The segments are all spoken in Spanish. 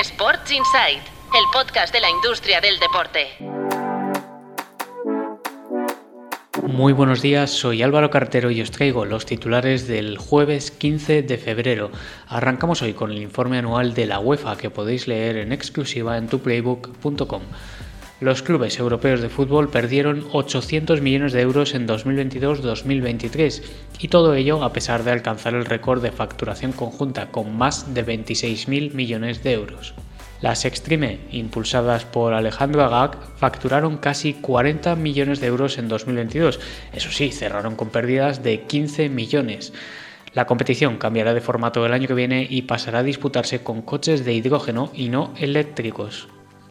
Sports Insight, el podcast de la industria del deporte. Muy buenos días, soy Álvaro Cartero y os traigo los titulares del jueves 15 de febrero. Arrancamos hoy con el informe anual de la UEFA que podéis leer en exclusiva en tuplaybook.com. Los clubes europeos de fútbol perdieron 800 millones de euros en 2022-2023 y todo ello a pesar de alcanzar el récord de facturación conjunta con más de 26.000 millones de euros. Las Extreme, impulsadas por Alejandro Agag, facturaron casi 40 millones de euros en 2022. Eso sí, cerraron con pérdidas de 15 millones. La competición cambiará de formato el año que viene y pasará a disputarse con coches de hidrógeno y no eléctricos.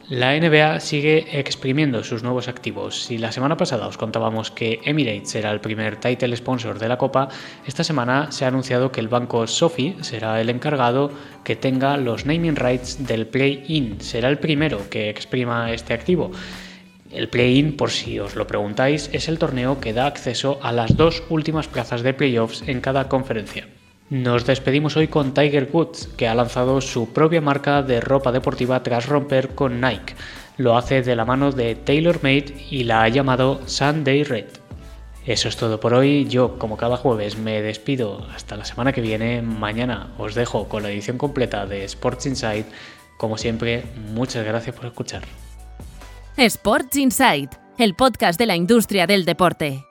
La NBA sigue exprimiendo sus nuevos activos. Si la semana pasada os contábamos que Emirates era el primer title sponsor de la Copa, esta semana se ha anunciado que el banco Sofi será el encargado que tenga los naming rights del play-in. Será el primero que exprima este activo. El play-in, por si os lo preguntáis, es el torneo que da acceso a las dos últimas plazas de playoffs en cada conferencia. Nos despedimos hoy con Tiger Woods, que ha lanzado su propia marca de ropa deportiva tras romper con Nike. Lo hace de la mano de TaylorMade y la ha llamado Sunday Red. Eso es todo por hoy. Yo, como cada jueves, me despido hasta la semana que viene. Mañana os dejo con la edición completa de Sports Insight. Como siempre, muchas gracias por escuchar. Sports Insight, el podcast de la industria del deporte.